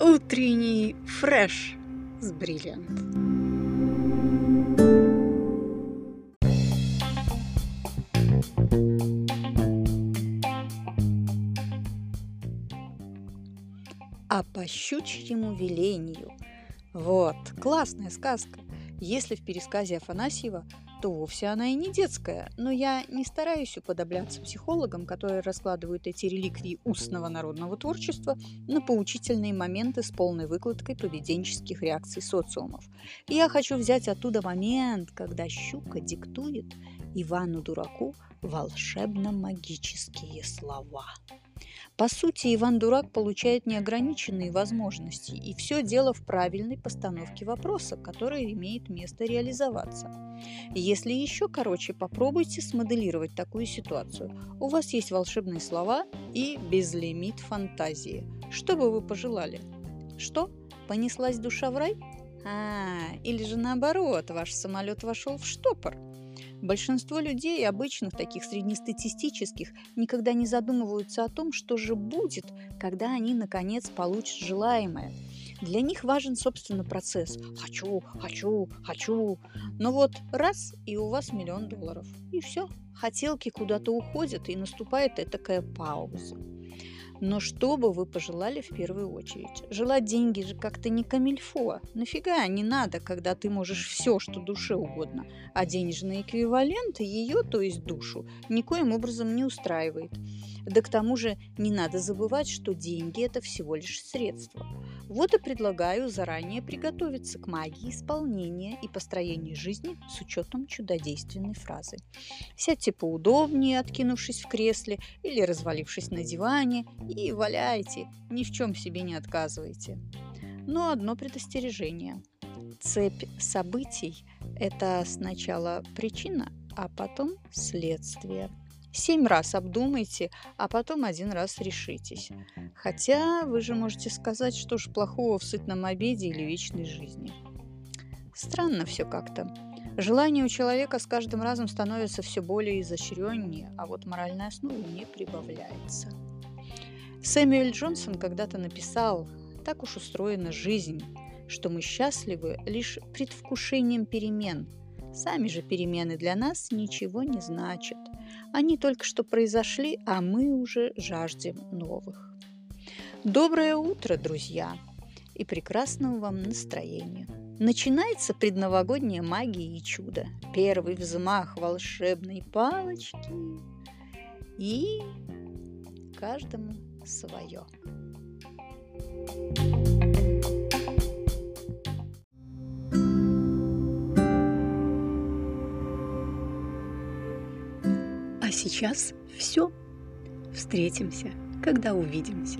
утренний фреш с бриллиант. А по щучьему велению. Вот, классная сказка. Если в пересказе Афанасьева то вовсе она и не детская, но я не стараюсь уподобляться психологам, которые раскладывают эти реликвии устного народного творчества на поучительные моменты с полной выкладкой поведенческих реакций социумов. я хочу взять оттуда момент, когда щука диктует Ивану-дураку волшебно-магические слова. По сути, Иван Дурак получает неограниченные возможности, и все дело в правильной постановке вопроса, который имеет место реализоваться. Если еще короче, попробуйте смоделировать такую ситуацию. У вас есть волшебные слова и безлимит фантазии. Что бы вы пожелали? Что? Понеслась душа в рай? А, или же наоборот, ваш самолет вошел в штопор – Большинство людей, обычных таких среднестатистических, никогда не задумываются о том, что же будет, когда они наконец получат желаемое. Для них важен, собственно, процесс. Хочу, хочу, хочу. Но вот раз, и у вас миллион долларов. И все. Хотелки куда-то уходят, и наступает такая пауза. Но что бы вы пожелали в первую очередь? Желать деньги же как-то не камильфо. Нафига не надо, когда ты можешь все, что душе угодно. А денежный эквивалент ее, то есть душу, никоим образом не устраивает. Да к тому же не надо забывать, что деньги – это всего лишь средство. Вот и предлагаю заранее приготовиться к магии исполнения и построения жизни с учетом чудодейственной фразы. Сядьте поудобнее, откинувшись в кресле или развалившись на диване, и валяйте, ни в чем себе не отказывайте. Но одно предостережение. Цепь событий – это сначала причина, а потом следствие – Семь раз обдумайте, а потом один раз решитесь. Хотя вы же можете сказать, что ж плохого в сытном обеде или вечной жизни. Странно все как-то. Желание у человека с каждым разом становится все более изощреннее, а вот моральная основа не прибавляется. Сэмюэль Джонсон когда-то написал «Так уж устроена жизнь, что мы счастливы лишь предвкушением перемен. Сами же перемены для нас ничего не значат. Они только что произошли, а мы уже жаждем новых. Доброе утро, друзья, и прекрасного вам настроения. Начинается предновогодняя магия и чудо. Первый взмах волшебной палочки и каждому свое. А сейчас все. Встретимся, когда увидимся.